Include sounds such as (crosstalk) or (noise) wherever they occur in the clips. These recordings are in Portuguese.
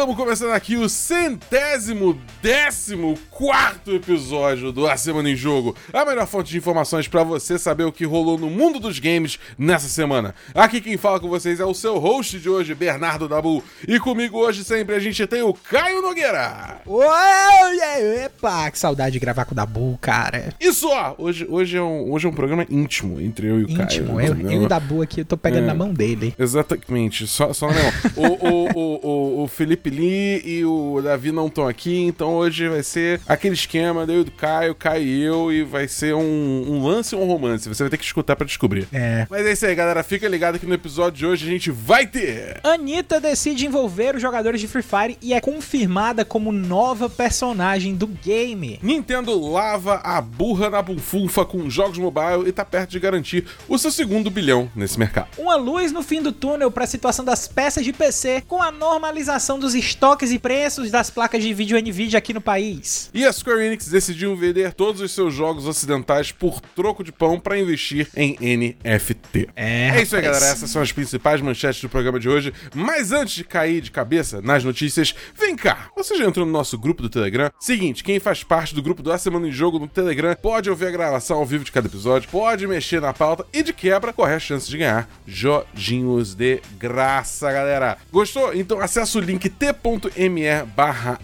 estamos começando aqui o centésimo décimo quarto episódio do A Semana em Jogo, a melhor fonte de informações para você saber o que rolou no mundo dos games nessa semana. Aqui quem fala com vocês é o seu host de hoje, Bernardo Dabu, e comigo hoje sempre a gente tem o Caio Nogueira. Oi, epa, que saudade de gravar com o Dabu, cara. E só, hoje, hoje, é um, hoje é um programa íntimo entre eu e o Íntimo, Caio. eu, entendeu? eu e o Dabu aqui, eu tô pegando É. na mão dele. Exatamente, só, só não. o, o, o, o, o Felipe E o Davi não estão aqui, então hoje vai ser aquele esquema eu do Caio, Caio e eu, e vai ser um, um lance ou um romance. Você vai ter que escutar pra descobrir. É. Mas é isso aí, galera. Fica ligado que no episódio de hoje a gente vai ter. Anitta decide envolver os jogadores de Free Fire e é confirmada como nova personagem do game. Nintendo lava a burra na bufunfa com jogos mobile e tá perto de garantir o seu segundo bilhão nesse mercado. Uma luz no fim do túnel para a situação das peças de PC com a normalização dos estoques e preços das placas de vídeo Nvidia aqui no país. E a Square Enix decidiu vender todos os seus jogos ocidentais por troco de pão pra investir em NFT. É, isso aí, galera. Essas são as principais manchetes do programa de hoje. Mas antes de cair de cabeça nas notícias, vem cá. Você já entrou no nosso grupo do Telegram? Seguinte, quem faz parte do grupo do A Semana em Jogo no Telegram pode ouvir a gravação ao vivo de cada episódio, pode mexer na pauta e de quebra corre a chance de ganhar joginhos de graça, galera. Gostou? Então acessa o link t.me barra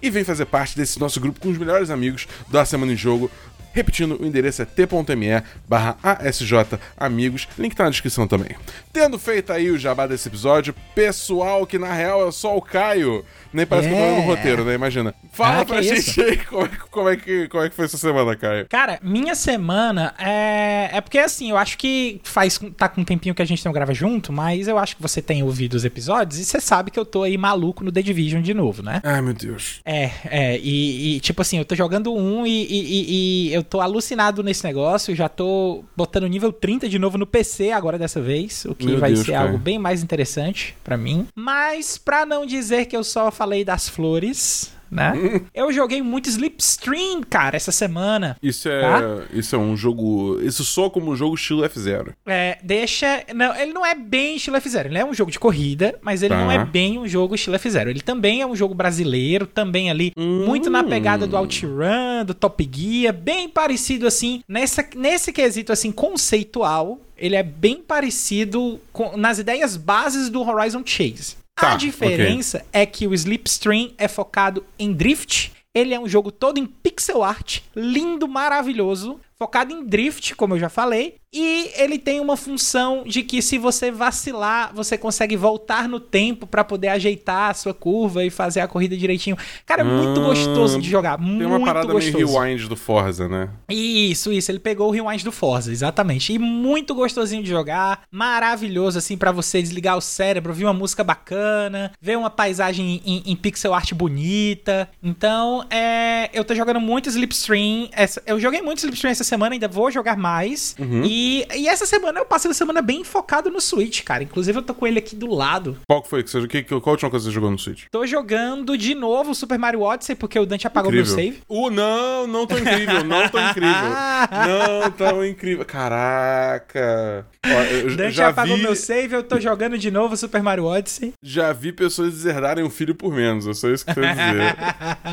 e vem fazer parte desse nosso grupo com os melhores amigos do A Semana em Jogo. Repetindo, o endereço é t.me barra ASJ Amigos, link tá na descrição também. Tendo feito aí o jabá desse episódio, pessoal que na real é só o Caio, nem parece que eu tô lendo É. no roteiro, né? Imagina. Fala Ah, pra gente aí como é, que- como, é que, como é que foi essa semana, Caio. Cara, minha semana é. É porque assim, eu acho que faz. Tá com um tempinho que a gente não grava junto, mas eu acho que você tem ouvido os episódios e você sabe que eu tô aí maluco no The Division de novo, né? Ai, meu Deus. É, é, e, e, tipo assim, eu tô jogando um e, e- e- e eu tô alucinado nesse negócio, já tô botando nível 30 de novo no PC agora dessa vez, o que Meu vai Deus, ser cara. algo bem mais interessante pra mim. Mas pra não dizer que eu só falei das flores, né? eu joguei muito Slipstream, cara, essa semana. Isso é, Tá? isso é um jogo. Isso soa como um jogo estilo F0. É, deixa. Não, ele não é bem estilo F0. Ele é um jogo de corrida, mas ele Tá. não é bem um jogo estilo F0. Ele também é um jogo brasileiro, também ali, muito na pegada do OutRun, do Top Gear, bem parecido assim, nessa, nesse quesito assim, conceitual. Ele é bem parecido com- nas ideias bases do Horizon Chase. Tá, a diferença é que o Slipstream é focado em drift. Ele é um jogo todo em pixel art, lindo, maravilhoso, focado em drift, como eu já falei, e ele tem uma função de que se você vacilar, você consegue voltar no tempo pra poder ajeitar a sua curva e fazer a corrida direitinho. Cara, é muito Ah, gostoso de jogar, Tem muito uma parada gostoso. meio rewind do Forza, né? Isso, isso. Ele pegou o rewind do Forza, exatamente. E muito gostosinho de jogar, maravilhoso, assim, pra você desligar o cérebro, ouvir uma música bacana, ver uma paisagem em, em pixel art bonita. Então, é, eu tô jogando muito Slipstream. Essa, eu joguei muito Slipstream essa semana, ainda vou jogar mais. E, e essa semana eu passei a semana bem focado no Switch, cara. Inclusive, eu tô com ele aqui do lado. Qual que foi? Que você, que, que, qual a última coisa que você jogou no Switch? Tô jogando de novo Super Mario Odyssey, porque o Dante apagou meu save. Uh, não, não tô incrível, não tô incrível. (laughs) não tão incrível. Caraca. Ó, Dante já apagou vi, meu save, eu tô jogando de novo Super Mario Odyssey. já vi pessoas deserdarem um filho por menos. É só isso que eu quero dizer.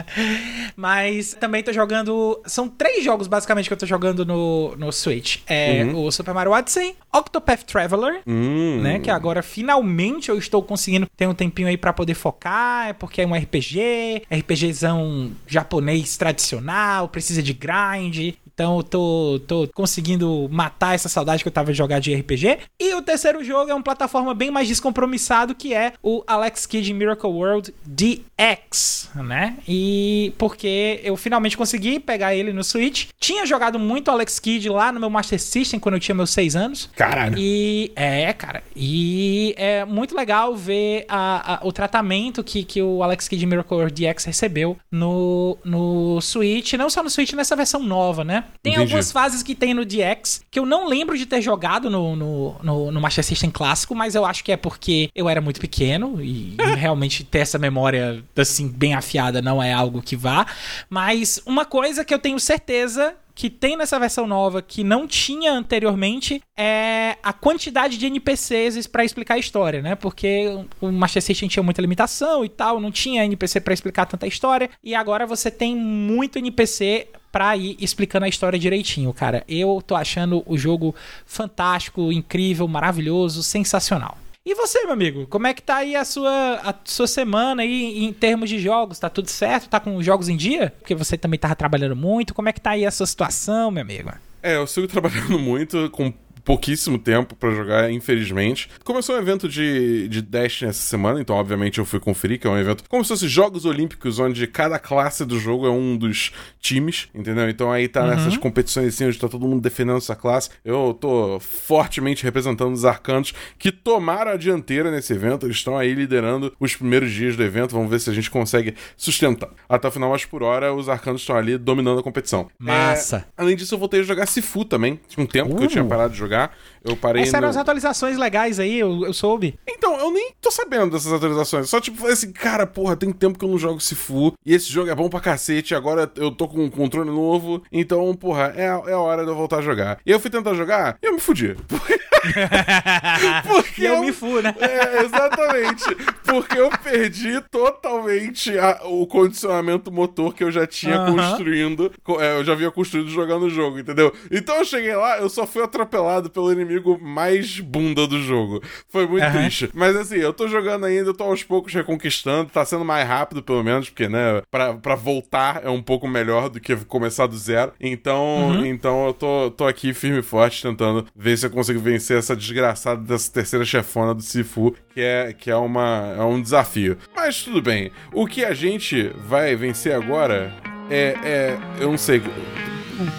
(laughs) Mas também tô jogando. São três jogos basicamente que eu tô jogando no, no Switch: é o Super Mario Odyssey, Octopath Traveler. hum. Né, que agora finalmente eu estou conseguindo ter um tempinho aí pra poder focar, é porque é um RPG, RPGzão japonês tradicional, precisa de grind. Então eu tô, tô conseguindo matar essa saudade que eu tava de jogar de RPG. E o terceiro jogo é uma plataforma bem mais descompromissado, que é o Alex Kidd Miracle World DX, né? E porque eu finalmente consegui pegar ele no Switch. Tinha jogado muito Alex Kidd lá no meu Master System quando eu tinha meus seis anos. Caralho. E é, cara. E é muito legal ver a- a- o tratamento que, que o Alex Kidd Miracle World DX recebeu no, no Switch. Não só no Switch, nessa versão nova, né? Tem Entendi. algumas fases que tem no DX que eu não lembro de ter jogado no, no, no, no Master System clássico, mas eu acho que é porque eu era muito pequeno e, e realmente ter essa memória assim bem afiada não é algo que vá. Mas uma coisa que eu tenho certeza que tem nessa versão nova que não tinha anteriormente é a quantidade de NPCs para explicar a história, né? Porque o Master System tinha muita limitação e tal, não tinha NPC para explicar tanta história, e agora você tem muito NPC pra ir explicando a história direitinho, cara. Eu tô achando o jogo fantástico, incrível, maravilhoso, sensacional. E você, meu amigo, como é que tá aí a sua, a sua semana aí em termos de jogos? Tá tudo certo? Tá com os jogos em dia? Porque você também tava trabalhando muito. Como é que tá aí a sua situação, meu amigo? É, eu sigo (laughs) trabalhando muito, com pouquíssimo tempo para jogar, infelizmente. Começou um evento de, de Dash essa semana, então obviamente eu fui conferir, que é um evento como se fosse Jogos Olímpicos, onde cada classe do jogo é um dos times, entendeu? Então aí tá uhum. nessas competições assim, onde tá todo mundo defendendo essa classe. Eu tô fortemente representando os arcanos que tomaram a dianteira nesse evento, eles estão aí liderando os primeiros dias do evento, vamos ver se a gente consegue sustentar. Até o final, mas por hora, os arcanos estão ali dominando a competição. Massa! É, além disso, eu voltei a jogar Sifu também. Tinha um tempo uh. que eu tinha uh. parado de jogar jogar. Eu parei. Essas no... eram as atualizações legais aí, eu, eu soube. Então, eu nem tô sabendo dessas atualizações. Só tipo, assim, cara, porra, tem tempo que eu não jogo Sifu. E esse jogo é bom pra cacete. Agora eu tô com um controle novo. Então, porra, é, é a hora de eu voltar a jogar. E eu fui tentar jogar e eu me fudi. (laughs) Porque (laughs) e eu, eu me fu, né? É, exatamente. Porque eu perdi totalmente a, o condicionamento motor que eu já tinha uh -huh. construindo. É, eu já havia construído jogando o jogo, entendeu? Então eu cheguei lá, eu só fui atropelado pelo inimigo mais bunda do jogo. Foi muito uhum. triste. Mas assim, eu tô jogando ainda, eu tô aos poucos reconquistando. Tá sendo mais rápido, pelo menos, porque, né, pra, pra voltar é um pouco melhor do que começar do zero. Então, uhum. então eu tô, tô aqui firme e forte tentando ver se eu consigo vencer essa desgraçada dessa terceira chefona do Sifu, que é, que é, uma, é um desafio. Mas tudo bem. O que a gente vai vencer agora é. é eu não sei.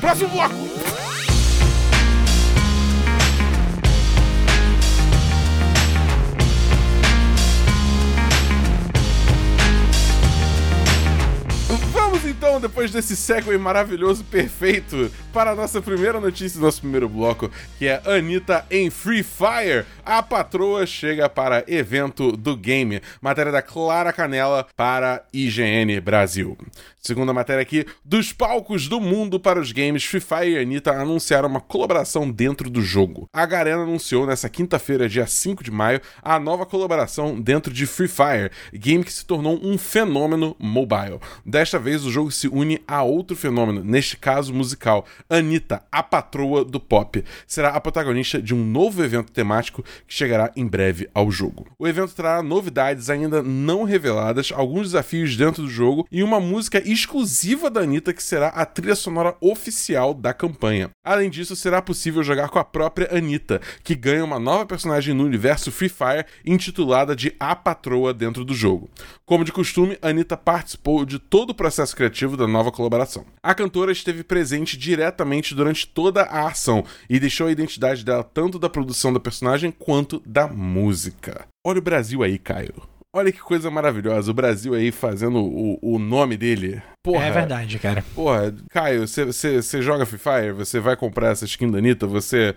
Próximo bloco! Depois desse segue maravilhoso, perfeito, para a nossa primeira notícia nosso primeiro bloco, que é Anitta em Free Fire. A patroa chega para evento do game. Matéria da Clara Canela para IGN Brasil. Segunda matéria aqui, dos palcos do mundo para os games, Free Fire e Anitta anunciaram uma colaboração dentro do jogo. A Garena anunciou nessa quinta-feira, dia 5 de maio, a nova colaboração dentro de Free Fire, game que se tornou um fenômeno mobile. Desta vez, o jogo se une a outro fenômeno, neste caso musical. Anitta, a patroa do pop, será a protagonista de um novo evento temático que chegará em breve ao jogo. O evento trará novidades ainda não reveladas, alguns desafios dentro do jogo e uma música exclusiva da Anitta, que será a trilha sonora oficial da campanha. Além disso, será possível jogar com a própria Anitta, que ganha uma nova personagem no universo Free Fire, intitulada de A Patroa dentro do jogo. Como de costume, Anitta participou de todo o processo criativo da nova colaboração. A cantora esteve presente diretamente durante toda a ação e deixou a identidade dela tanto da produção da personagem quanto da música. Olha o Brasil aí, Caio. Olha que coisa maravilhosa, o Brasil aí fazendo o, o nome dele. Porra, é verdade, cara. Porra, Caio, você joga Free Fire, você vai comprar essa skin da Anitta, você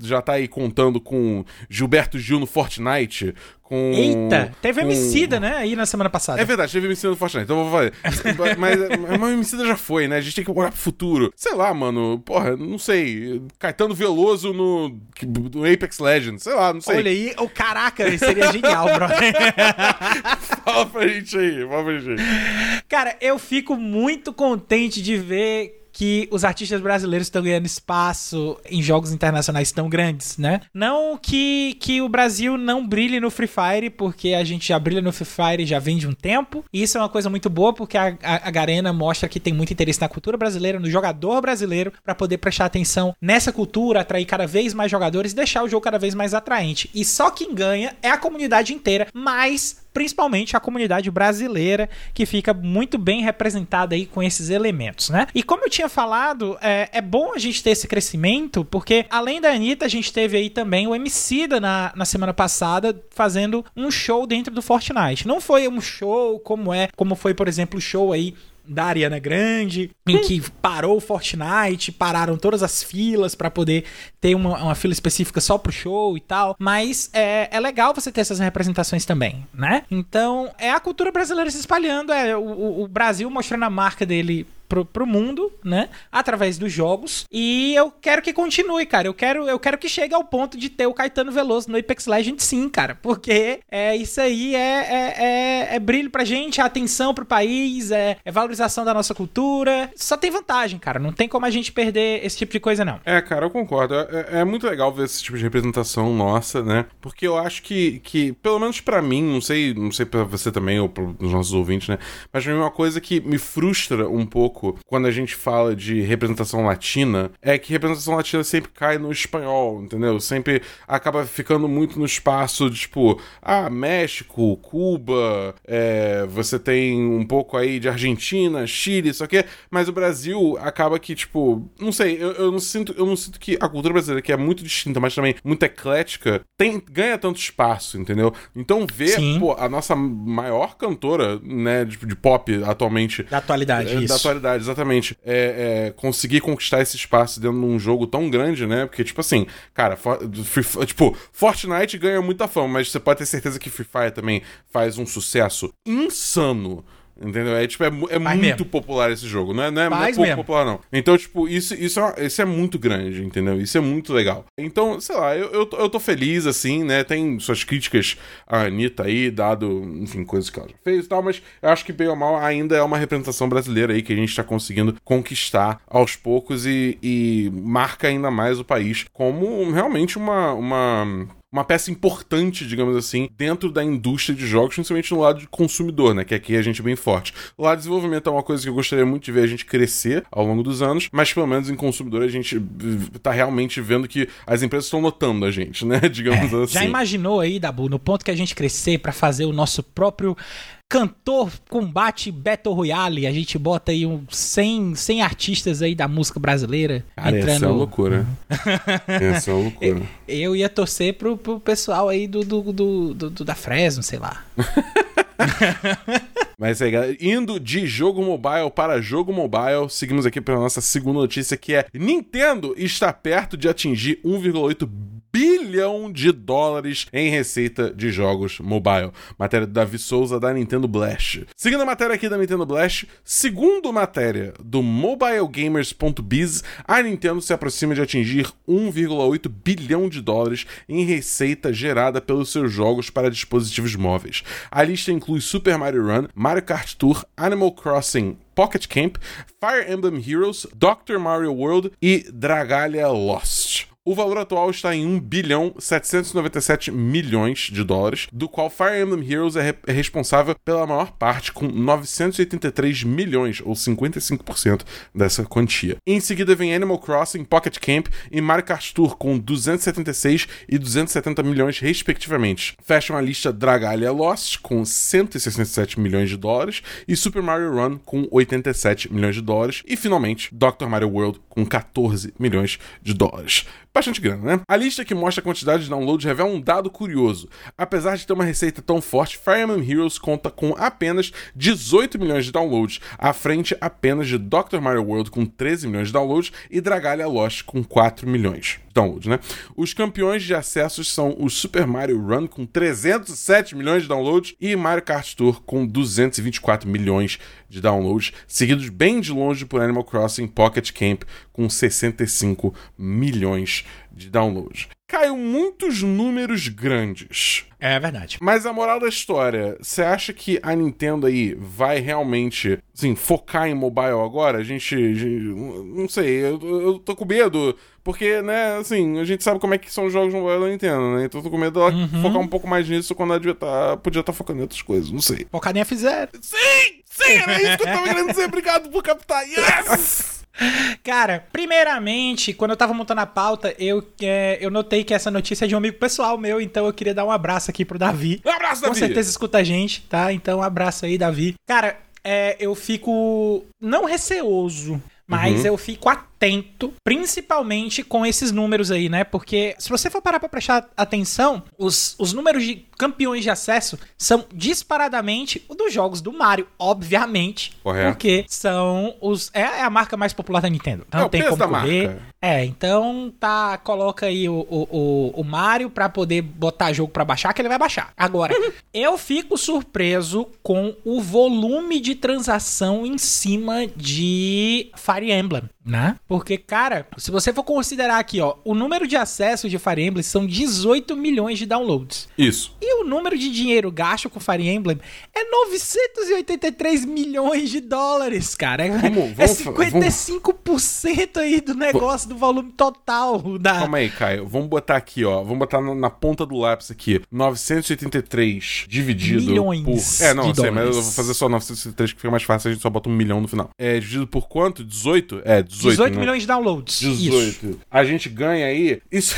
já tá aí contando com Gilberto Gil no Fortnite, com. Eita! Teve com... Emicida, né? Aí na semana passada. É verdade, teve Emicida no Fortnite, então eu vou fazer. (laughs) mas, mas o Emicida já foi, né? A gente tem que olhar pro futuro. Sei lá, mano. Porra, não sei. Caetano Veloso no, no Apex Legends. Sei lá, não sei. Olha aí, o caraca, seria genial, brother. (laughs) fala pra gente aí, fala pra gente aí. Cara, eu fico muito contente de ver que os artistas brasileiros estão ganhando espaço em jogos internacionais tão grandes, né? Não que, que o Brasil não brilhe no Free Fire, porque a gente já brilha no Free Fire já vem de um tempo. E isso é uma coisa muito boa, porque a, a, a Garena mostra que tem muito interesse na cultura brasileira, no jogador brasileiro, para poder prestar atenção nessa cultura, atrair cada vez mais jogadores e deixar o jogo cada vez mais atraente. E só quem ganha é a comunidade inteira, mas principalmente a comunidade brasileira, que fica muito bem representada aí com esses elementos, né? E como eu tinha falado, é, é bom a gente ter esse crescimento, porque além da Anitta, a gente teve aí também o Emicida na, na semana passada fazendo um show dentro do Fortnite. Não foi um show como é, como foi, por exemplo, o show aí da Ariana Grande, em que parou o Fortnite, pararam todas as filas para poder ter uma, uma, fila específica só pro show e tal. Mas é, é legal você ter essas representações também, né? Então, é a cultura brasileira se espalhando, é o, o Brasil mostrando a marca dele pro, pro mundo, né? Através dos jogos. E eu quero que continue, cara. Eu quero, eu quero que chegue ao ponto de ter o Caetano Veloso no Apex Legends, sim, cara. Porque é, isso aí é, é, é, é brilho pra gente, é atenção pro país, é, é valorização da nossa cultura. Só tem vantagem, cara. Não tem como a gente perder esse tipo de coisa, não. É, cara, eu concordo. É, é muito legal ver esse tipo de representação nossa, né? Porque eu acho que, que pelo menos para mim, não sei, não sei para você também ou pros nossos ouvintes, né? Mas pra mim uma coisa que me frustra um pouco quando a gente fala de representação latina é que representação latina sempre cai no espanhol, entendeu? Sempre acaba ficando muito no espaço de, tipo, ah, México, Cuba, é, você tem um pouco aí de Argentina, Chile, isso aqui, mas o Brasil acaba que, tipo, não sei, eu, eu não sinto, eu não sinto que a cultura brasileira, que é muito distinta, mas também muito eclética, tem, ganha tanto espaço, entendeu? Então ver, Sim. pô, a nossa maior cantora, né, de, de pop atualmente. Da atualidade, é, isso. Da atualidade, exatamente. É, é, conseguir conquistar esse espaço dentro de um jogo tão grande, né? Porque, tipo assim, cara, for, tipo, Fortnite ganha muita fama, mas você pode ter certeza que Free Fire também faz um sucesso insano Entendeu? É, tipo, é, é muito mesmo. popular esse jogo. Não é, não é, não é pouco mesmo. popular, não. Então, tipo, isso, isso, é, isso é muito grande, entendeu? Isso é muito legal. Então, sei lá, eu, eu, eu tô feliz, assim, né? Tem suas críticas à Anitta aí, dado, enfim, coisas que ela já fez e tal, mas eu acho que, bem ou mal, ainda é uma representação brasileira aí que a gente tá conseguindo conquistar aos poucos e, e marca ainda mais o país como realmente uma, uma uma peça importante, digamos assim, dentro da indústria de jogos, principalmente no lado de consumidor, né? Que aqui a gente é bem forte. O lado de desenvolvimento é uma coisa que eu gostaria muito de ver a gente crescer ao longo dos anos, mas pelo menos em consumidor a gente tá realmente vendo que as empresas estão notando a gente, né? (laughs) Digamos é, assim. Já imaginou aí, Dabu, no ponto que a gente crescer para fazer o nosso próprio cantor combate Battle Royale. A gente bota aí um 100, 100 artistas aí da música brasileira. Cara, entrando... essa é uma loucura. (laughs) essa é uma loucura. Eu ia torcer pro, pro pessoal aí do, do, do, do da Fresno, sei lá. (laughs) (laughs) Mas aí, galera, indo de jogo mobile para jogo mobile, seguimos aqui para nossa segunda notícia que é Nintendo está perto de atingir 1,8 bilhão de dólares em receita de jogos mobile. Matéria do Davi Souza da Nintendo Blast. Seguindo a matéria aqui da Nintendo Blast, segundo matéria do mobilegamers.biz, a Nintendo se aproxima de atingir 1,8 bilhão de dólares em receita gerada pelos seus jogos para dispositivos móveis. A lista inclui Super Mario Run, Mario Kart Tour, Animal Crossing Pocket Camp, Fire Emblem Heroes, Dr. Mario World e Dragalia Lost. O valor atual está em 1 bilhão 797 milhões de dólares, do qual Fire Emblem Heroes é, re é responsável pela maior parte, com 983 milhões, ou 55% dessa quantia. Em seguida vem Animal Crossing, Pocket Camp e Mario Kart Tour, com 276 e 270 milhões, respectivamente. Fecham a lista Dragalia Lost, com 167 milhões de dólares, e Super Mario Run, com 87 milhões de dólares, e finalmente Dr. Mario World, com 14 milhões de dólares bastante grana, né? A lista que mostra a quantidade de downloads revela um dado curioso. Apesar de ter uma receita tão forte, Fire Emblem Heroes conta com apenas 18 milhões de downloads, à frente apenas de Dr. Mario World com 13 milhões de downloads e Dragalia Lost com 4 milhões né? Os campeões de acessos são o Super Mario Run com 307 milhões de downloads e Mario Kart Tour com 224 milhões de downloads, seguidos bem de longe por Animal Crossing Pocket Camp com 65 milhões de downloads. Caiu muitos números grandes. É verdade. Mas a moral da história, você acha que a Nintendo aí vai realmente, assim, focar em mobile agora? A gente, não sei, eu, eu tô com medo, porque, né, assim, a gente sabe como é que são os jogos mobile da Nintendo, né? Então eu tô com medo dela uhum. focar um pouco mais nisso quando ela tá, podia estar tá focando em outras coisas, não sei. Focar em F0. Sim! Sim, era isso que eu tava querendo dizer. Obrigado por captar. Yes! (laughs) Cara, primeiramente, quando eu tava montando a pauta, eu, é, eu notei que essa notícia é de um amigo pessoal meu, então eu queria dar um abraço aqui pro Davi. Um abraço, Davi! Com certeza escuta a gente, tá? Então, um abraço aí, Davi. Cara, é, eu fico não receoso, mas uhum. eu fico atento atento, principalmente com esses números aí, né? Porque se você for parar pra prestar atenção, os, os números de campeões de acesso são disparadamente os dos jogos do Mario, obviamente. Correto. Porque são os. É, é a marca mais popular da Nintendo. Então É o tem como da correr. marca. É, então tá. Coloca aí o, o, o, o Mario pra poder botar jogo pra baixar, que ele vai baixar. Agora, (laughs) eu fico surpreso com o volume de transação em cima de Fire Emblem, né? Porque, cara, se você for considerar aqui, ó, o número de acessos de Fire Emblem são 18 milhões de downloads. Isso. E o número de dinheiro gasto com Fire Emblem é 983 milhões de dólares, cara. É- Vamos- é vamos fa- 55% aí do negócio, do volume total da... Calma aí, Caio. Vamos botar aqui, ó. Vamos botar na, na ponta do lápis aqui. 983 dividido Milhões por... É, não, eu sei, mas eu dólares. vou fazer só 983 que fica mais fácil, a gente só bota um milhão no final. É, dividido por quanto? 18? É, 18, 18 né? milhões de downloads. 18. Isso. A gente ganha aí... Isso...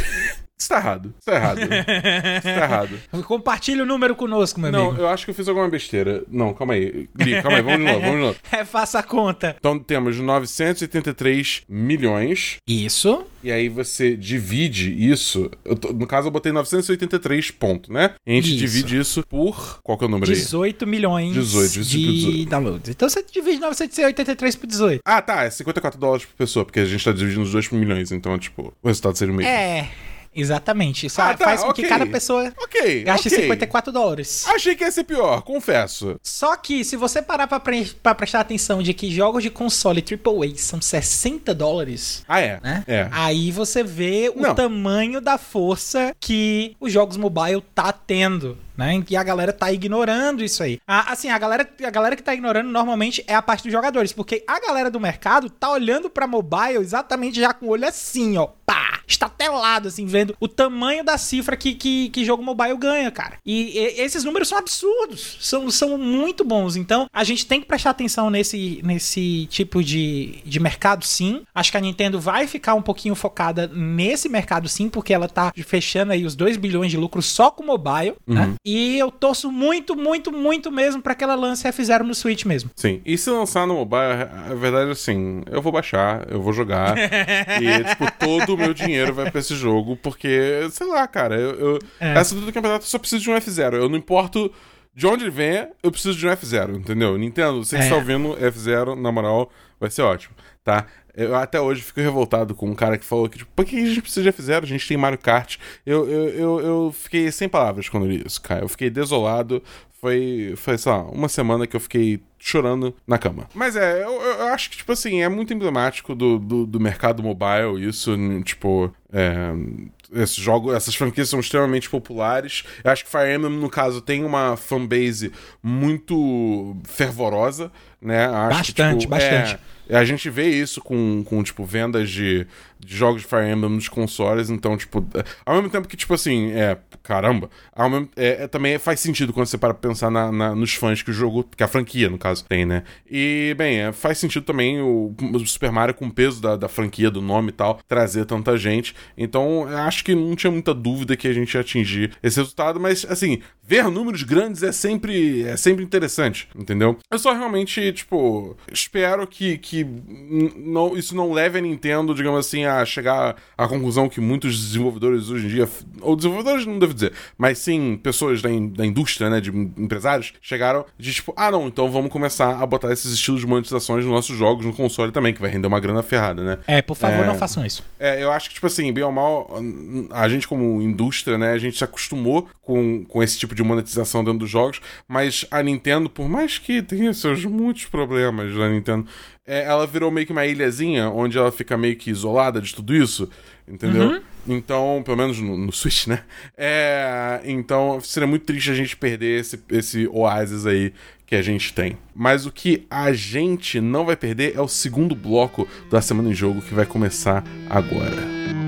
Isso tá errado. Isso tá errado. Isso tá errado. (laughs) Compartilha o número conosco, meu Não, amigo. eu acho que eu fiz alguma besteira. Não, calma aí. Gui, calma aí, vamos de novo, vamos de novo. (laughs) É, faça a conta. Então temos 983 milhões. Isso. E aí você divide isso. tô- no caso, eu botei 983 pontos, né? E a gente Isso. divide isso por. Qual que é o número aí? 18 milhões 18, dividido por de 18. downloads. Então você divide 983 por 18. Ah, tá. É 54 dólares por pessoa, porque a gente tá dividindo os dois por milhões. Então, tipo, o resultado seria o mesmo. É, exatamente. Isso Ah, tá, faz com ok. que cada pessoa Ok. gaste ok. 54 dólares. Achei que ia ser pior, confesso. Só que se você parar pra, pre- pra prestar atenção de que jogos de console AAA são 60 dólares, Ah, é. né? É. Aí você vê o Não. tamanho da força que os jogos mobile tá tendo. Né? E a galera tá ignorando isso aí. Ah, assim, a galera, a galera que tá ignorando normalmente é a parte dos jogadores, porque a galera do mercado tá olhando pra mobile exatamente já com o olho assim, ó. Pá! Estatelado, assim, vendo o tamanho da cifra que, que, que jogo mobile ganha, cara. E, e- esses números são absurdos. São, são muito bons. Então, a gente tem que prestar atenção nesse, nesse tipo de, de mercado, sim. Acho que a Nintendo vai ficar um pouquinho focada nesse mercado, sim, porque ela tá fechando aí os 2 bilhões de lucro só com mobile. né? E eu torço muito, muito, muito mesmo pra que ela lance F0 no Switch mesmo. Sim. E se lançar no mobile, a verdade é assim, eu vou baixar, eu vou jogar. e, tipo, (laughs) todo o meu dinheiro vai pra esse jogo, porque, sei lá, cara, eu, eu- É. essa do campeonato eu só preciso de um F0. Eu não importo de onde ele venha, eu preciso de um F0, entendeu? Nintendo, você que É. está ouvindo F0, na moral, vai ser ótimo, tá? Eu até hoje fico revoltado com um cara que falou que, tipo, por que a gente precisa de F0? A gente tem Mario Kart. Eu, eu, eu, eu fiquei sem palavras quando li isso, cara. Eu fiquei desolado. Foi, foi, sei lá, uma semana que eu fiquei chorando na cama. Mas é, eu, eu acho que, tipo assim, é muito emblemático do, do, do mercado mobile, isso, tipo, é, esses jogos, essas franquias são extremamente populares. Eu acho que Fire Emblem, no caso, tem uma fanbase muito fervorosa, né? Acho que, Bastante, tipo, bastante. é, a gente vê isso com, com tipo, vendas de, de jogos de Fire Emblem nos consoles, então, tipo, é, ao mesmo tempo que, tipo assim, é, caramba, ao mesmo, é, é, também faz sentido quando você para pensar na, na- nos fãs que o jogo, que a franquia, no caso, tem, né? E, bem, é, faz sentido também o, o Super Mario com o peso da, da franquia, do nome e tal, trazer tanta gente. Então, acho que não tinha muita dúvida que a gente ia atingir esse resultado, mas, assim, ver números grandes é sempre, é sempre interessante, entendeu? Eu só realmente, tipo, espero que, que não, isso não leve a Nintendo, digamos assim, a chegar à conclusão que muitos desenvolvedores hoje em dia, ou desenvolvedores não devo dizer, mas sim pessoas da, in- da indústria, né, de empresários, chegaram de tipo, ah não, então vamos começar a botar esses estilos de monetizações nos nossos jogos, no console também, que vai render uma grana ferrada, né? É, por favor, É. não façam isso. É, eu acho que, tipo assim, bem ou mal, a gente como indústria, né, a gente se acostumou com, com esse tipo de monetização dentro dos jogos, mas a Nintendo, por mais que tenha seus muitos problemas na Nintendo, é, ela virou meio que uma ilhazinha onde ela fica meio que isolada de tudo isso, entendeu? Então, pelo menos no, no Switch, né? É, então, seria muito triste a gente perder esse, esse oásis aí que a gente tem. Mas o que a gente não vai perder é o segundo bloco da Semana em Jogo que vai começar agora.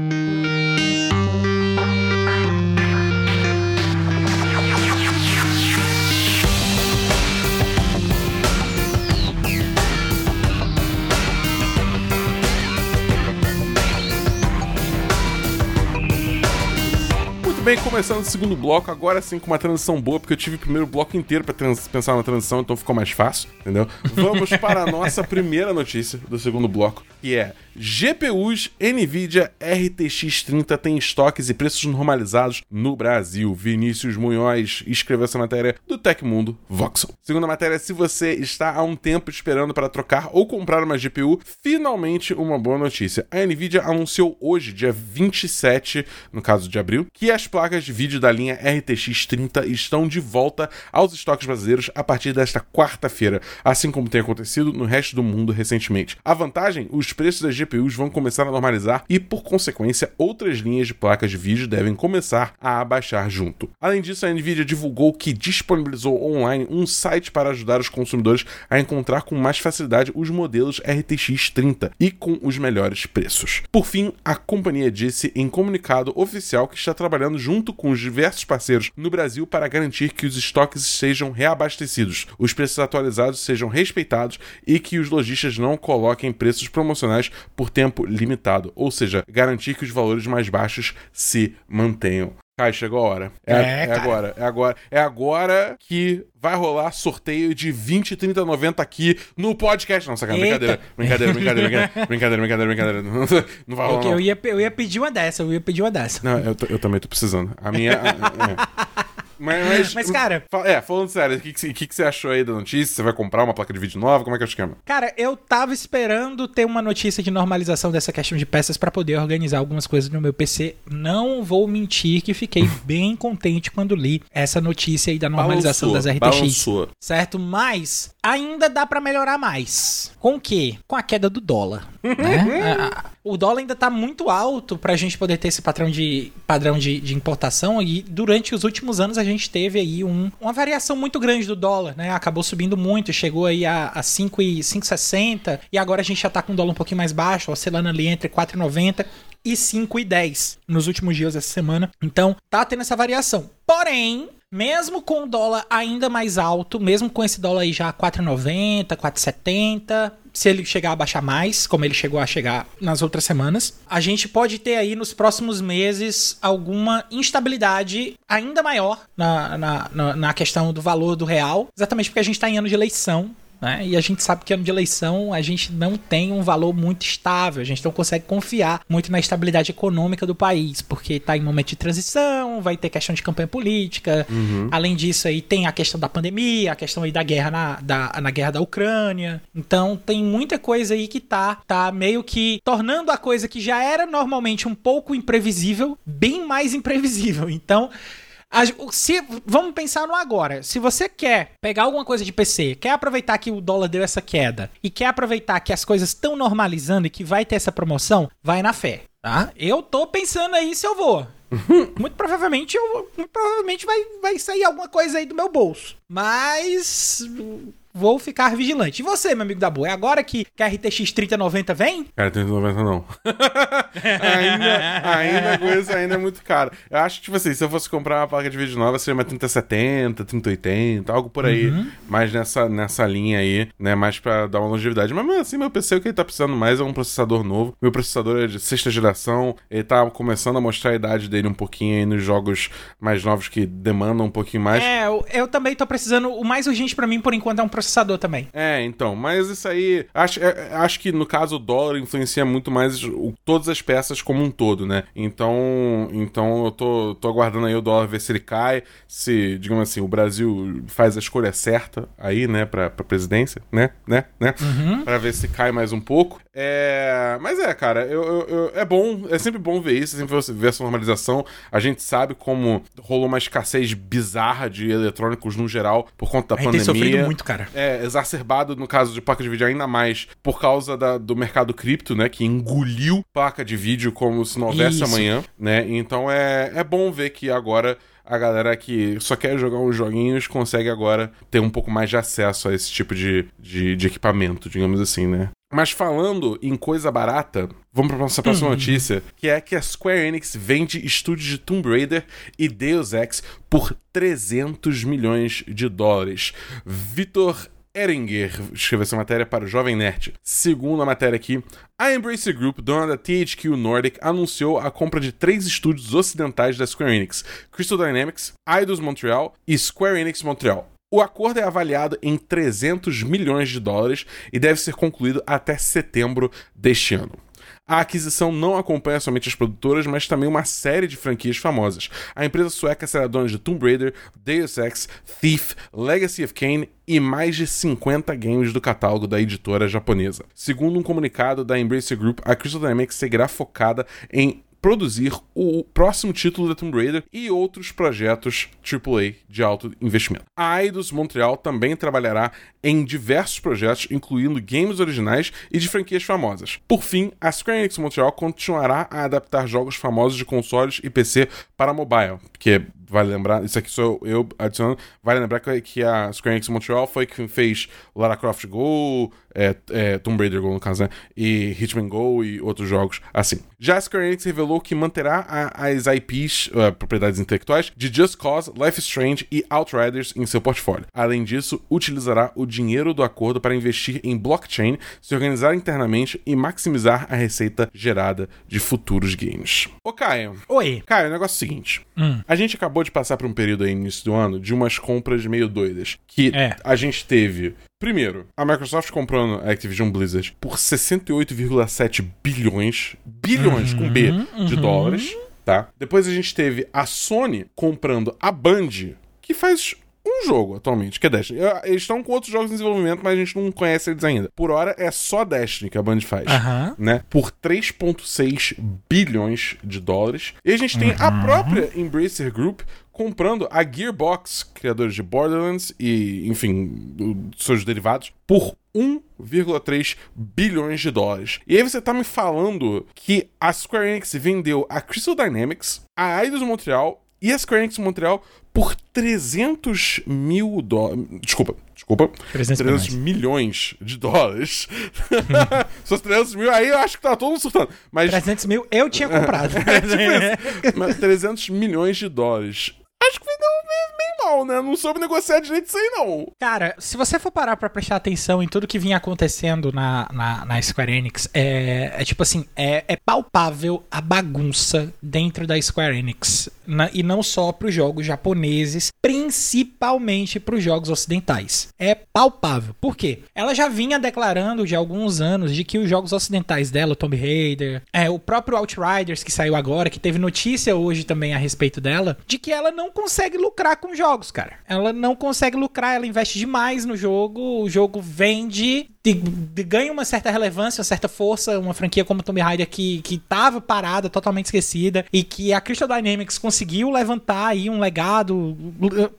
Bem, começando o segundo bloco, agora sim com uma transição boa, porque eu tive o primeiro bloco inteiro pra pensar na transição, então ficou mais fácil, entendeu? Vamos para a nossa (laughs) primeira notícia do segundo bloco, que é GPUs NVIDIA RTX 30 têm estoques e preços normalizados no Brasil. Vinícius Munhoz escreveu essa matéria do Tecmundo Voxel. Segunda matéria, se você está há um tempo esperando para trocar ou comprar uma GPU, finalmente uma boa notícia. A NVIDIA anunciou hoje, dia 27, no caso de abril, que as placas de vídeo da linha RTX 30 estão de volta aos estoques brasileiros a partir desta quarta-feira, assim como tem acontecido no resto do mundo recentemente. A vantagem, os preços das GPUs vão começar a normalizar e, por consequência, outras linhas de placas de vídeo devem começar a abaixar junto. Além disso, a Nvidia divulgou que disponibilizou online um site para ajudar os consumidores a encontrar com mais facilidade os modelos RTX 30 e com os melhores preços. Por fim, a companhia disse em comunicado oficial que está trabalhando junto com os diversos parceiros no Brasil para garantir que os estoques sejam reabastecidos, os preços atualizados sejam respeitados e que os lojistas não coloquem preços promocionais por tempo limitado, ou seja, garantir que os valores mais baixos se mantenham. Kai, chegou a hora. É, é, é agora, é agora. É agora que vai rolar sorteio de 20, 30, 90 aqui no podcast. Não, sacanagem, brincadeira. Brincadeira, brincadeira, brincadeira, (laughs) brincadeira, brincadeira, brincadeira. Não, (laughs) não vai rolar. Eu, ia, eu ia pedir uma dessa, eu ia pedir uma dessa. Não, eu, eu também tô precisando. A minha. A, é. (laughs) Mas, mas, mas, cara. É, falando sério, o que, que, que, você achou aí da notícia? Você vai comprar uma placa de vídeo nova? Como é que é o esquema? Cara, eu tava esperando ter uma notícia de normalização dessa questão de peças para poder organizar algumas coisas no meu PC. Não vou mentir que fiquei (laughs) bem contente quando li essa notícia aí da normalização balançou, das RTX. Balançou. Certo? Mas ainda dá para melhorar mais. Com o quê? Com a queda do dólar. né? (laughs) o dólar ainda tá muito alto pra gente poder ter esse padrão de, padrão de, de importação e durante os últimos anos a gente teve aí um, uma variação muito grande do dólar, né? Acabou subindo muito, chegou aí a, a 5,60 e agora a gente já tá com um dólar um pouquinho mais baixo, oscilando ali entre 4,90 e 5,10 nos últimos dias dessa semana. Então, tá tendo essa variação. Porém, mesmo com o dólar ainda mais alto, mesmo com esse dólar aí já 4,90, 4,70, se ele chegar a baixar mais, como ele chegou a chegar nas outras semanas, a gente pode ter aí nos próximos meses alguma instabilidade ainda maior na, na, na, na questão do valor do real, exatamente porque a gente está em ano de eleição né? E a gente sabe que ano de eleição a gente não tem um valor muito estável, a gente não consegue confiar muito na estabilidade econômica do país, porque está em momento de transição, vai ter questão de campanha política. Uhum. Além disso, aí tem a questão da pandemia, a questão aí da guerra na, da, na guerra da Ucrânia. Então tem muita coisa aí que tá, tá meio que tornando a coisa que já era normalmente um pouco imprevisível, bem mais imprevisível. Então, se, vamos pensar no agora. Se você quer pegar alguma coisa de PC, quer aproveitar que o dólar deu essa queda e quer aproveitar que as coisas estão normalizando e que vai ter essa promoção, vai na fé, tá? Eu tô pensando aí se eu vou. (laughs) muito provavelmente eu muito provavelmente vai, vai sair alguma coisa aí do meu bolso. Mas vou ficar vigilante. E você, meu amigo da boa, é agora que, que a RTX 3090 vem? Cara, 3090 não. (laughs) ainda, ainda a coisa ainda é muito cara. Eu acho que, tipo assim, se eu fosse comprar uma placa de vídeo nova, seria uma 3070, 3080, algo por aí. Uhum. Mais nessa, nessa linha aí, né? Mais pra dar uma longevidade. Mas, assim, meu PC, o que ele tá precisando mais é um processador novo. Meu processador é de sexta geração. Ele tá começando a mostrar a idade dele um pouquinho aí nos jogos mais novos que demandam um pouquinho mais. É, eu, eu também tô precisando. O mais urgente para mim, por enquanto, é um processador processador também. É, então, mas isso aí. Acho, é, acho que no caso o dólar influencia muito mais o, todas as peças como um todo, né? Então, então eu tô, tô aguardando aí o dólar ver se ele cai, se, digamos assim, o Brasil faz a escolha certa aí, né, pra, pra presidência, né? Né? Né? Uhum. Pra ver se cai mais um pouco. É. Mas é, cara, eu, eu, eu, é bom, é sempre bom ver isso, é sempre ver essa normalização. A gente sabe como rolou uma escassez bizarra de eletrônicos no geral por conta da a pandemia. Tem sofrido muito, cara é, exacerbado no caso de placa de vídeo ainda mais por causa da, do mercado cripto, né? Que engoliu placa de vídeo como se não houvesse Isso. amanhã, né? Então é, é bom ver que agora a galera que só quer jogar uns joguinhos consegue agora ter um pouco mais de acesso a esse tipo de, de, de equipamento, digamos assim, né? Mas falando em coisa barata, vamos para nossa próxima uhum. notícia, que é que a Square Enix vende estúdios de Tomb Raider e Deus Ex por 300 milhões de dólares. Vitor Eringer escreveu essa matéria para o Jovem Nerd. Segundo a matéria aqui, a Embracer Group, dona da THQ Nordic, anunciou a compra de três estúdios ocidentais da Square Enix: Crystal Dynamics, Eidos Montreal e Square Enix Montreal. O acordo é avaliado em 300 milhões de dólares e deve ser concluído até setembro deste ano. A aquisição não acompanha somente as produtoras, mas também uma série de franquias famosas. A empresa sueca será dona de Tomb Raider, Deus Ex, Thief, Legacy of Kain e mais de 50 games do catálogo da editora japonesa. Segundo um comunicado da Embracer Group, a Crystal Dynamics seguirá focada em produzir o próximo título da Tomb Raider e outros projetos AAA de alto investimento. A Eidos Montreal também trabalhará em diversos projetos, incluindo games originais e de franquias famosas. Por fim, a Square Enix Montreal continuará a adaptar jogos famosos de consoles e PC para mobile, que vale lembrar, isso aqui sou eu adicionando, vale lembrar que a Square Enix Montreal foi quem fez Lara Croft Go, é, é, Tomb Raider Go no caso, né? E Hitman Go e outros jogos assim. Já a Square Enix revelou que manterá a, as IPs, uh, propriedades intelectuais, de Just Cause, Life is Strange e Outriders em seu portfólio. Além disso, utilizará o dinheiro do acordo para investir em blockchain, se organizar internamente e maximizar a receita gerada de futuros games. Ô Caio. Oi. Caio, o negócio é o seguinte. Hum. A gente acabou de passar por um período aí no início do ano de umas compras meio doidas. Que É. a gente teve. Primeiro, a Microsoft comprando a Activision Blizzard por 68,7 bilhões, bilhões com B de dólares, tá? Depois a gente teve a Sony comprando a Band, que faz um jogo atualmente, que é Destiny. Eles estão com outros jogos em desenvolvimento, mas a gente não conhece eles ainda. Por hora é só Destiny que a Band faz né, por 3,6 bilhões de dólares. E a gente tem a própria Embracer Group comprando a Gearbox, criadores de Borderlands e, enfim, seus derivados, por 1,3 bilhões de dólares. E aí você tá me falando que a Square Enix vendeu a Crystal Dynamics, a Eidos Montreal e a Square Enix Montreal 300 mil dólares. Desculpa, desculpa. 300 milhões de dólares. (laughs) Se fosse 300 mil, aí eu acho que tá todo mundo surtando. Mas 300 mil eu tinha comprado. (laughs) é tipo. Mas 300 milhões de dólares. Acho que meio, meio mal, né? Não soube negociar direito isso aí, não. Cara, se você for parar pra prestar atenção em tudo que vinha acontecendo na, na, na Square Enix, é, é tipo assim, é, é palpável a bagunça dentro da Square Enix. Na- e não só pros jogos japoneses, principalmente pros jogos ocidentais. É palpável. Por quê? Ela já vinha declarando de alguns anos de que os jogos ocidentais dela, o Tomb Raider, é, o próprio Outriders que saiu agora, que teve notícia hoje também a respeito dela, de que ela não consegue lucrar com jogos, cara. Ela não consegue lucrar, ela investe demais no jogo, o jogo vende, de- de- ganha uma certa relevância, uma certa força, uma franquia como Tomb Raider que, que tava parada, totalmente esquecida, e que a Crystal Dynamics conseguiu levantar aí um legado,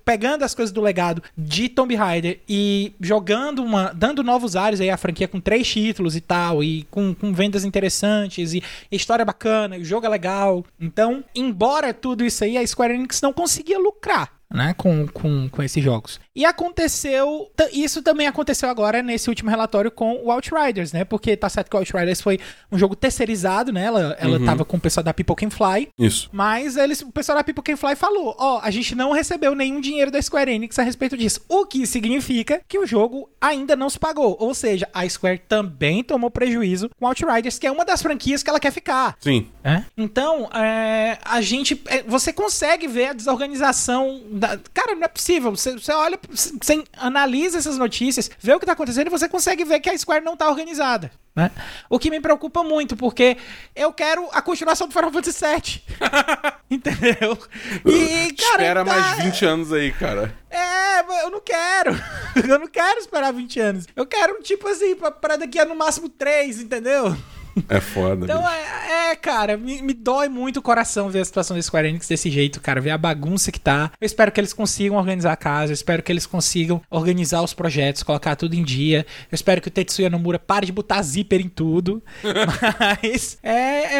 pegando as coisas do legado de Tomb Raider e jogando uma, dando novos ares aí à franquia com três títulos e tal, e com, com vendas interessantes, e história bacana, o jogo é legal. Então, embora tudo isso aí, a Square Enix não conseguia lucrar. Né, com, com, com esses jogos. E aconteceu. Isso também aconteceu agora nesse último relatório com o Outriders, né? Porque tá certo que o Outriders foi um jogo terceirizado, né? Ela, ela tava com o pessoal da People Can Fly. Isso. Mas eles, o pessoal da People Can Fly falou: ó, a gente não recebeu nenhum dinheiro da Square Enix a respeito disso. O que significa que o jogo ainda não se pagou. Ou seja, a Square também tomou prejuízo com Outriders, que é uma das franquias que ela quer ficar. Sim. É? Então, é, a gente. é, você consegue ver a desorganização. Cara, não é possível. Você, você olha, você analisa essas notícias, vê o que tá acontecendo e você consegue ver que a Square não tá organizada. Né? O que me preocupa muito, porque eu quero a continuação do Final Fantasy VII. (laughs) Entendeu? E, cara. Espera tá- mais 20 anos aí, cara. É, eu não quero. (laughs) Eu não quero esperar 20 anos. Eu quero, tipo assim, pra, pra daqui a no máximo 3, entendeu? É foda. Então, é, é, cara, me, me dói muito o coração ver a situação da Square Enix desse jeito, cara. Ver a bagunça que tá. Eu espero que eles consigam organizar a casa. Eu espero que eles consigam organizar os projetos, colocar tudo em dia. Eu espero que o Tetsuya Nomura pare de botar zíper em tudo. (laughs) Mas é, é,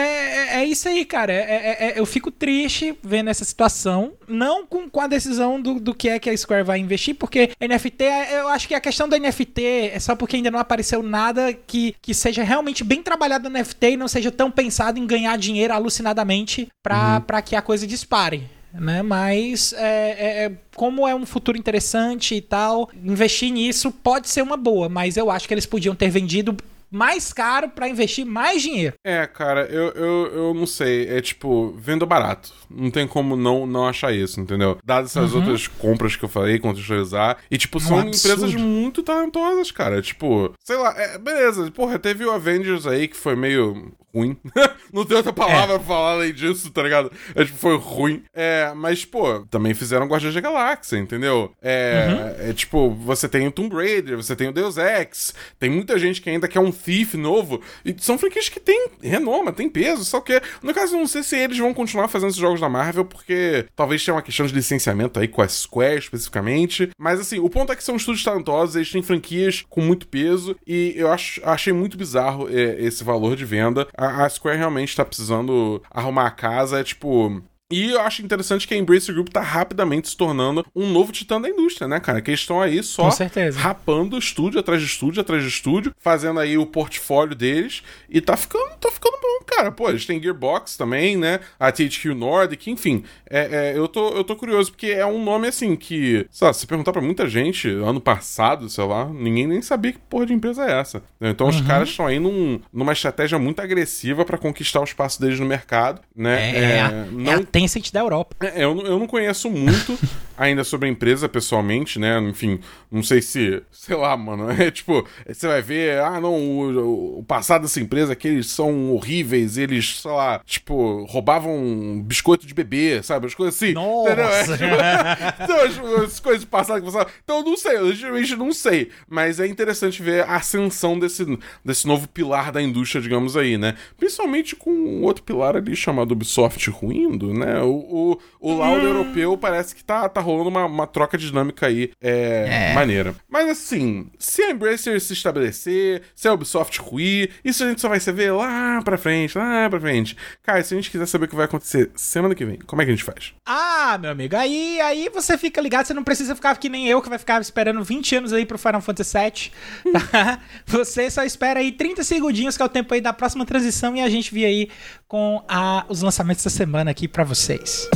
é- é isso aí, cara. É- é- é- eu fico triste vendo essa situação. Não com, com a decisão do, do que é que a Square vai investir, porque NFT, eu acho que a questão da NFT é só porque ainda não apareceu nada que, que seja realmente bem trabalhado no NFT e não seja tão pensado em ganhar dinheiro alucinadamente pra, pra que a coisa dispare. Né? Mas é, é- é- como é um futuro interessante e tal, investir nisso pode ser uma boa, mas eu acho que eles podiam ter vendido mais caro pra investir mais dinheiro. É, cara, eu, eu, eu não sei. É tipo, vendo barato. Não tem como não, não achar isso, entendeu? Dadas essas outras compras que eu falei, contextualizar. E, tipo, são Uhum. Um empresas muito talentosas, cara. Tipo, sei lá, é, beleza. Porra, teve o Avengers aí que foi meio ruim. (laughs) não tem outra palavra é. pra falar além disso, tá ligado? É, tipo, foi ruim. É, mas, pô, também fizeram Guardiões da Galáxia, entendeu? É, uhum. é, tipo, você tem o Tomb Raider, você tem o Deus Ex, tem muita gente que ainda quer um Thief novo. E são franquias que tem renoma, tem peso, só que, no caso, eu não sei se eles vão continuar fazendo esses jogos da Marvel, porque talvez tenha uma questão de licenciamento aí com a Square especificamente. Mas, assim, o ponto é que são estúdios talentosos, eles têm franquias com muito peso, e eu acho, achei muito bizarro é, esse valor de venda. A, Square realmente tá precisando arrumar a casa, é tipo. E eu acho interessante que a Embracer Group tá rapidamente se tornando um novo titã da indústria, né, cara? Que eles estão aí só rapando estúdio atrás de estúdio atrás de estúdio, fazendo aí o portfólio deles e tá ficando, tá ficando bom, cara. Pô, eles têm Gearbox também, né? A THQ Nordic, enfim. É, é, eu, tô, eu tô curioso porque é um nome assim que, sei lá, se perguntar pra muita gente, ano passado, sei lá, ninguém nem sabia que porra de empresa é essa. Então uhum. os caras estão aí num, numa estratégia muito agressiva para conquistar o espaço deles no mercado, né? É, é, é não... é Tencent da Europa. É, eu, eu não conheço muito ainda sobre a empresa pessoalmente, né? Enfim, não sei se, sei lá, mano. (laughs) É tipo, você vai ver, ah, não, o, o passado dessa empresa que eles são horríveis, eles, sei lá, tipo, roubavam biscoito de bebê, sabe? As coisas assim. Nossa! É, tipo, (laughs) então, as, as, coisas passadas que você Então, eu não sei, eu legitimamente não sei. Mas é interessante ver a ascensão desse, desse novo pilar da indústria, digamos aí, né? Principalmente com outro pilar ali chamado Ubisoft ruindo, né? O, o, o laudo hum. europeu parece que tá, tá rolando uma, uma troca dinâmica aí é, é. maneira. Mas assim, se a Embracer se estabelecer, se a Ubisoft ruir, isso a gente só vai saber lá pra frente, lá pra frente. Cara, se a gente quiser saber o que vai acontecer semana que vem, como é que a gente faz? Ah, meu amigo, aí, aí você fica ligado, você não precisa ficar que nem eu, que vai ficar esperando 20 anos aí pro Final Fantasy VII, tá? (laughs) Você só espera aí 30 segundinhos, que é o tempo aí da próxima transição, e a gente vem aí com a, os lançamentos da semana aqui para vocês.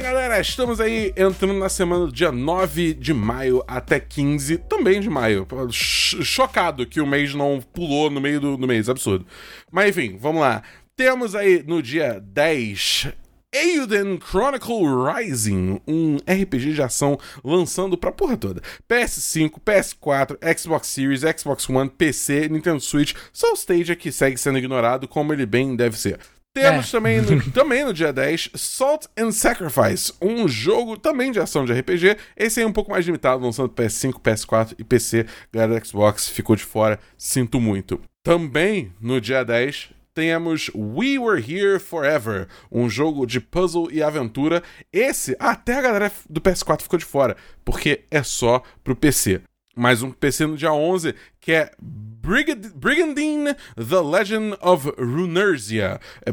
galera, estamos aí entrando na semana do dia 9 de maio até 15, também de maio. Chocado que o mês não pulou no meio do, do mês, absurdo. Mas enfim, vamos lá. Temos aí no dia 10 Euden Chronicle Rising, um RPG de ação lançando pra porra toda. PS5, PS4, Xbox Series, Xbox One, PC, Nintendo Switch, só o Stadia que segue sendo ignorado como ele bem deve ser. Temos é. também, no, (laughs) também no dia 10 Salt and Sacrifice, um jogo também de ação de RPG. Esse aí é um pouco mais limitado, lançando PS5, PS4 e PC. Galera do Xbox ficou de fora, sinto muito. Também no dia 10 temos We Were Here Forever, um jogo de puzzle e aventura. Esse, até a galera do PS4 ficou de fora, porque é só pro PC mais um PC no dia 11, que é Brigad Brigandine The Legend of Runersia. É,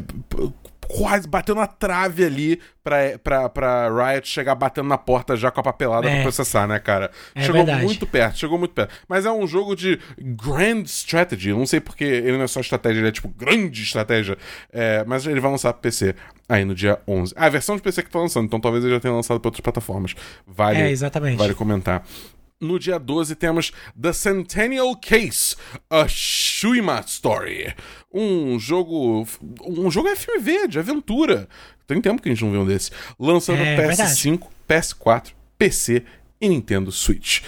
quase bateu na trave ali pra, pra, pra Riot chegar batendo na porta já com a papelada é. pra processar, né, cara? É chegou verdade. muito perto, chegou muito perto. Mas é um jogo de Grand Strategy. não sei porque ele não é só estratégia, ele é tipo grande estratégia. É, mas ele vai lançar pro PC aí no dia 11. Ah, a versão de PC que tá lançando, então talvez ele já tenha lançado pra outras plataformas. Vale, é, exatamente. Vale comentar. No dia 12 temos The Centennial Case, a Shuima Story. Um jogo. Um jogo FMV, de aventura. Tem tempo que a gente não vê um desse. Lançando é, PS5, verdade. PS4, PC e Nintendo Switch.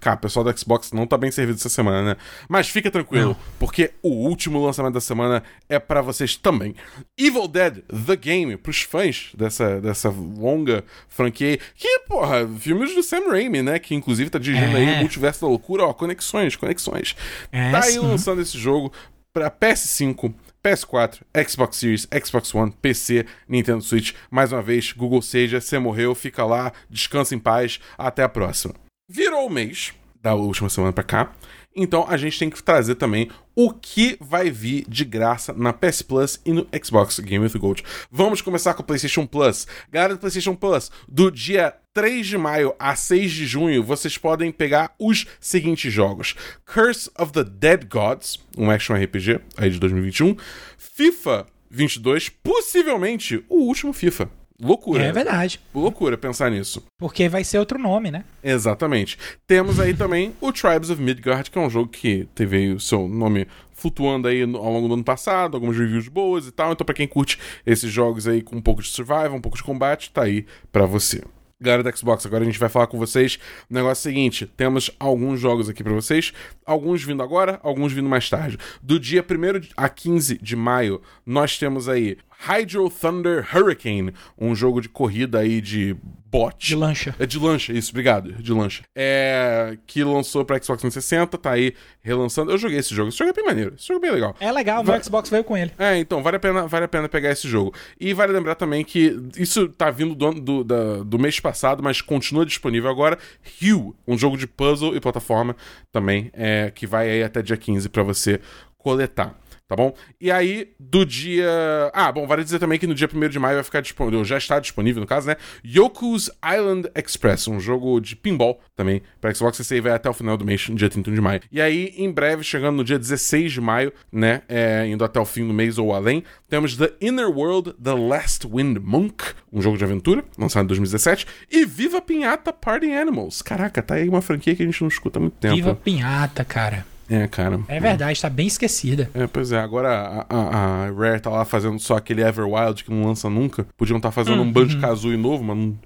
Cara, o pessoal do Xbox não tá bem servido essa semana, né? Mas fica tranquilo, não. porque o último lançamento da semana é para vocês também. Evil Dead The Game, pros fãs dessa, dessa longa franquia. Que, porra, filmes do Sam Raimi, né? Que inclusive tá dirigindo é. aí o Multiverso da Loucura. Ó, conexões, conexões. É, tá aí sim. lançando esse jogo pra PS5. PS4, Xbox Series, Xbox One, PC, Nintendo Switch. Mais uma vez, Google Seja, você morreu, fica lá, descansa em paz. Até a próxima. Virou o mês da última semana para cá. Então a gente tem que trazer também o que vai vir de graça na PS Plus e no Xbox Game with Gold. Vamos começar com o PlayStation Plus. Galera do PlayStation Plus, do dia 3 de maio a 6 de junho, vocês podem pegar os seguintes jogos: Curse of the Dead Gods, um action RPG aí de 2021, FIFA 22, possivelmente o último FIFA. Loucura. É verdade. Loucura pensar nisso. Porque vai ser outro nome, né? Exatamente. Temos aí também o Tribes of Midgard, que é um jogo que teve o seu nome flutuando aí ao longo do ano passado, algumas reviews boas e tal. Então, pra quem curte esses jogos aí com um pouco de survival, um pouco de combate, tá aí pra você. Galera da Xbox, agora a gente vai falar com vocês. O negócio é o seguinte: temos alguns jogos aqui pra vocês, alguns vindo agora, alguns vindo mais tarde. Do dia 1 a 15 de maio, nós temos aí Hydro Thunder Hurricane, um jogo de corrida aí de bot. De lancha. É de lancha, isso, obrigado. De lancha. É. Que lançou pra Xbox 360, tá aí relançando. Eu joguei esse jogo. Esse jogo é bem maneiro. Esse jogo é bem legal. É legal, meu Xbox veio com ele. É, então, vale a pena, vale a pena pegar esse jogo. E vale lembrar também que isso tá vindo do, do, da- do mês passado, mas continua disponível agora. Hue, um jogo de puzzle e plataforma também, é, que vai aí até dia 15 pra você coletar. Tá bom? E aí, do dia. Ah, bom, vale dizer também que no dia 1 de maio vai ficar disponível, já está disponível no caso, né? Yoku's Island Express, um jogo de pinball também para Xbox. Esse aí vai até o final do mês, no dia 31 de maio. E aí, em breve, chegando no dia 16 de maio, né? é, indo até o fim do mês ou além, temos The Inner World The Last Wind Monk, um jogo de aventura, lançado em 2017. E Viva Pinhata Party Animals. Caraca, tá aí uma franquia que a gente não escuta há muito tempo. Viva Pinhata, cara. É, cara. É verdade, tá bem esquecida. É, pois é, agora a, a, a Rare tá lá fazendo só aquele Everwild que não lança nunca. Podiam estar fazendo um Banjo-Kazooie novo, mas não...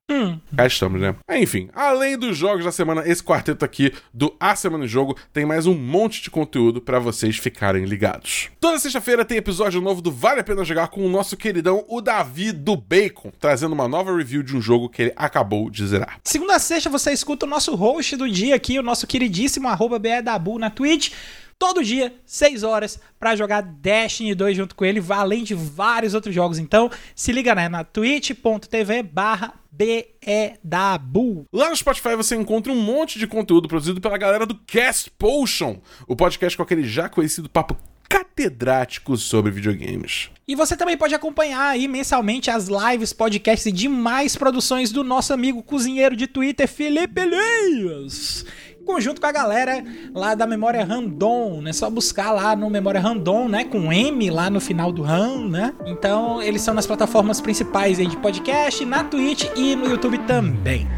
Cá estamos, né? Enfim, além dos jogos da semana, esse quarteto aqui do A Semana em Jogo tem mais um monte de conteúdo pra vocês ficarem ligados. Toda sexta-feira tem episódio novo do Vale a Pena Jogar com o nosso queridão, o Davi do Bacon, trazendo uma nova review de um jogo que ele acabou de zerar. Segunda a sexta você escuta o nosso host do dia aqui, o nosso queridíssimo arroba BEDabu na Twitch. Todo dia, 6 horas, pra jogar Destiny 2 junto com ele, além de vários outros jogos. Então, se liga né, na twitch.tv barra BEDabu. Lá no Spotify você encontra um monte de conteúdo produzido pela galera do Cast Potion, o podcast com aquele já conhecido papo catedrático sobre videogames. E você também pode acompanhar aí mensalmente as lives, podcasts e demais produções do nosso amigo cozinheiro de Twitter, Felipe Elias. Conjunto com a galera lá da Memória Random, né? Só buscar lá no Memória Random, né? Com M lá no final do RAM, né? Então, eles são nas plataformas principais aí de podcast, na Twitch e no YouTube também.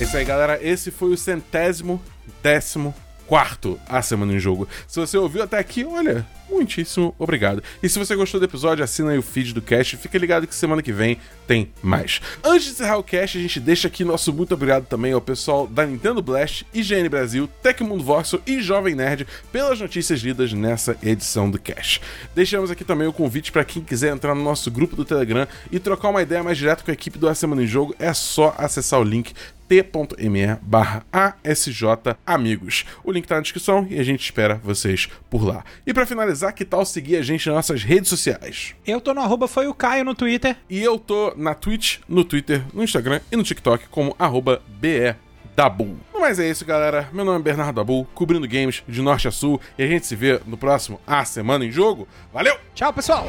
É isso aí, galera. Esse foi o centésimo décimo quarto A Semana em Jogo. Se você ouviu até aqui, olha, muitíssimo obrigado. E se você gostou do episódio, assina aí o feed do cast. Fica ligado que semana que vem tem mais. Antes de encerrar o cast, a gente deixa aqui nosso muito obrigado também ao pessoal da Nintendo Blast, IGN Brasil, Tecmundo Voxel e Jovem Nerd pelas notícias lidas nessa edição do cast. Deixamos aqui também o convite para quem quiser entrar no nosso grupo do Telegram e trocar uma ideia mais direto com a equipe do A Semana em Jogo, é só acessar o link t.me barra ASJ Amigos. O link tá na descrição e a gente espera vocês por lá. E para finalizar, que tal seguir a gente nas nossas redes sociais? Eu tô no arroba foi o Caio no Twitter. E eu tô na Twitch, no Twitter, no Instagram e no TikTok como arroba BEDabu. Mas é isso, galera. Meu nome é Bernardo Dabu, cobrindo games de norte a sul. E a gente se vê no próximo A Semana em Jogo. Valeu! Tchau, pessoal!